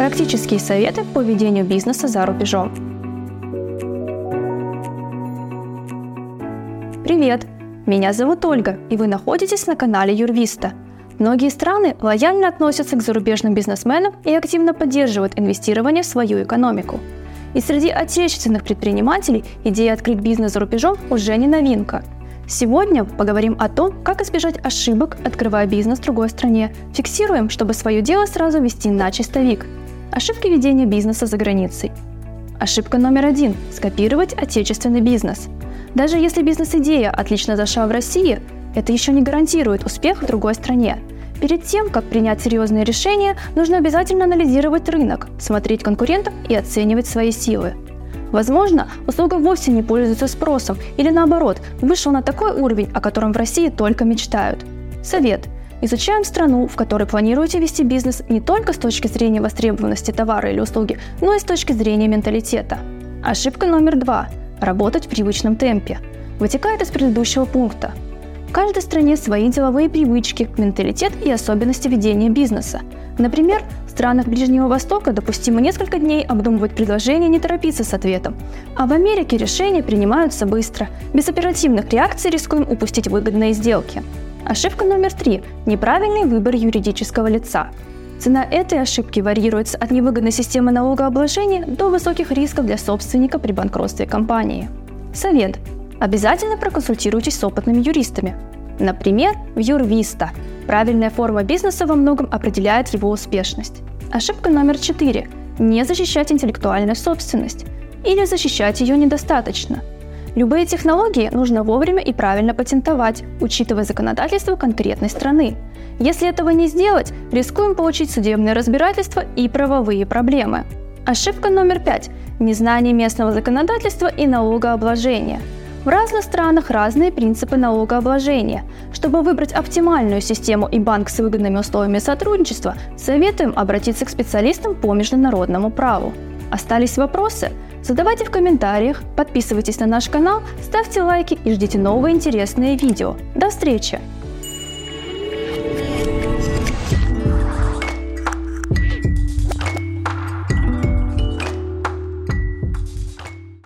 Практические советы по ведению бизнеса за рубежом. Привет! Меня зовут Ольга, и вы находитесь на канале Юрвиста. Многие страны лояльно относятся к зарубежным бизнесменам и активно поддерживают инвестирование в свою экономику. И среди отечественных предпринимателей идея открыть бизнес за рубежом уже не новинка – Сегодня поговорим о том, как избежать ошибок, открывая бизнес в другой стране. Фиксируем, чтобы свое дело сразу вести на чистовик. Ошибки ведения бизнеса за границей. Ошибка номер один – скопировать отечественный бизнес. Даже если бизнес-идея отлично зашла в России, это еще не гарантирует успех в другой стране. Перед тем, как принять серьезные решения, нужно обязательно анализировать рынок, смотреть конкурентов и оценивать свои силы. Возможно, услуга вовсе не пользуется спросом или наоборот, вышел на такой уровень, о котором в России только мечтают. Совет. Изучаем страну, в которой планируете вести бизнес не только с точки зрения востребованности товара или услуги, но и с точки зрения менталитета. Ошибка номер два. Работать в привычном темпе. Вытекает из предыдущего пункта. В каждой стране свои деловые привычки, менталитет и особенности ведения бизнеса. Например, в странах Ближнего Востока допустимо несколько дней обдумывать предложение и не торопиться с ответом. А в Америке решения принимаются быстро. Без оперативных реакций рискуем упустить выгодные сделки. Ошибка номер три – неправильный выбор юридического лица. Цена этой ошибки варьируется от невыгодной системы налогообложения до высоких рисков для собственника при банкротстве компании. Совет. Обязательно проконсультируйтесь с опытными юристами. Например, в Юрвиста. Правильная форма бизнеса во многом определяет его успешность. Ошибка номер четыре – не защищать интеллектуальную собственность. Или защищать ее недостаточно. Любые технологии нужно вовремя и правильно патентовать, учитывая законодательство конкретной страны. Если этого не сделать, рискуем получить судебное разбирательство и правовые проблемы. Ошибка номер пять – незнание местного законодательства и налогообложения – в разных странах разные принципы налогообложения. Чтобы выбрать оптимальную систему и банк с выгодными условиями сотрудничества, советуем обратиться к специалистам по международному праву. Остались вопросы? Задавайте в комментариях, подписывайтесь на наш канал, ставьте лайки и ждите новые интересные видео. До встречи!